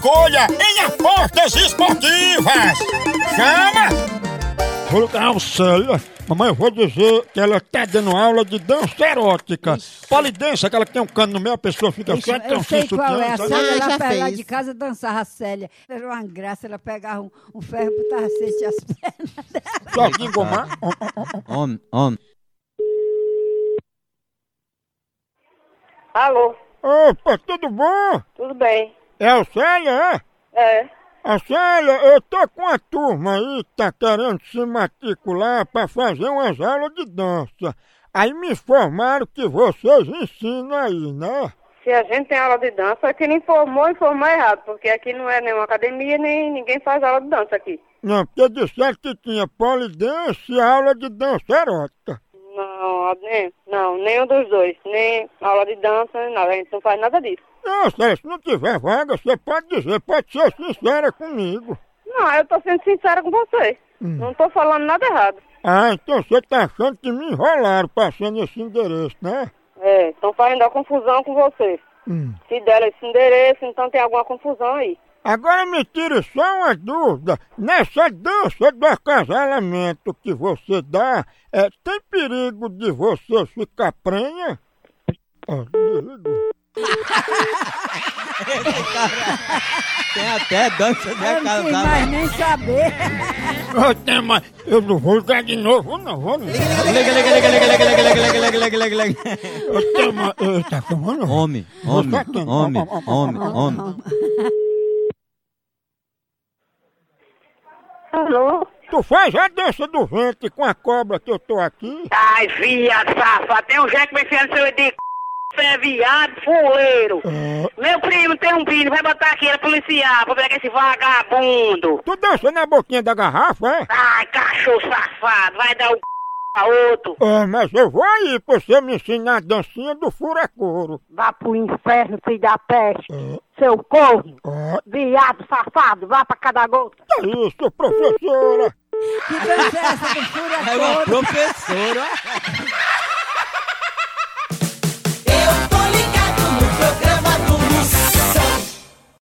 Escolha em apostas esportivas. Chama! Vou ligar a Célia. Mamãe, eu vou dizer que ela tá dando aula de dança erótica. Polidense, aquela que tem um cano no meio, a pessoa fica Ixi, só eu sei qual é a? Célia, Ah, ela de casa dançava a Célia. Era uma graça, ela pegava um, um ferro e botava assim as pernas dela. Só que engomar. Homem, homem. Alô, Opa, tudo bom? tudo bem? É a Célia, é? É. A Célia, eu tô com a turma aí que tá querendo se matricular pra fazer umas aulas de dança. Aí me informaram que vocês ensinam aí, né? Se a gente tem aula de dança, quem informou, informou errado, porque aqui não é nenhuma academia, nem ninguém faz aula de dança aqui. Não, porque disseram que tinha polidense e aula de dança erótica. Não, nem, não, nenhum dos dois. Nem aula de dança, nem nada. A gente não faz nada disso. Não, Célia, se não tiver vaga, você pode dizer, pode ser sincera comigo. Não, eu tô sendo sincera com você. Não tô falando nada errado. Ah, então você tá achando que me enrolaram passando esse endereço, né? É, estão fazendo a confusão com você. Hum. Se deram esse endereço, então tem alguma confusão aí. Agora me tire só uma dúvida. Nessa dança do acasalamento que você dá, é, tem perigo de você ficar prenha? Desligou. Tem até dança de Eu não quis mais acasalamento. nem saber. Ô, tem mais- Eu não vou ligar de novo, não vou não. Liga, liga, liga, liga, liga, liga, liga, liga, liga, liga, liga, liga. Eu tenho uma- eu- Tá falando? Homem, homem, homem, homem, homem. Alô? Tu faz a dança do ventre com a cobra que eu tô aqui? Ai, viado, safado. Tem um jeito que me no seu de c... Você é viado, fuleiro. É, Meu primo tem um filho, vai botar aqui ele policiar pra pegar esse vagabundo. tu dança na boquinha da garrafa, é? Ai, cachorro safado, vai dar o c... a outro. É, mas eu vou aí pra você me ensinar a dancinha do furacoro. Vá pro inferno, filho da peste. É, Seu corno, ó, viado, safado, vá pra cada gota. que isso, professora? Que dança é essa do É uma professora.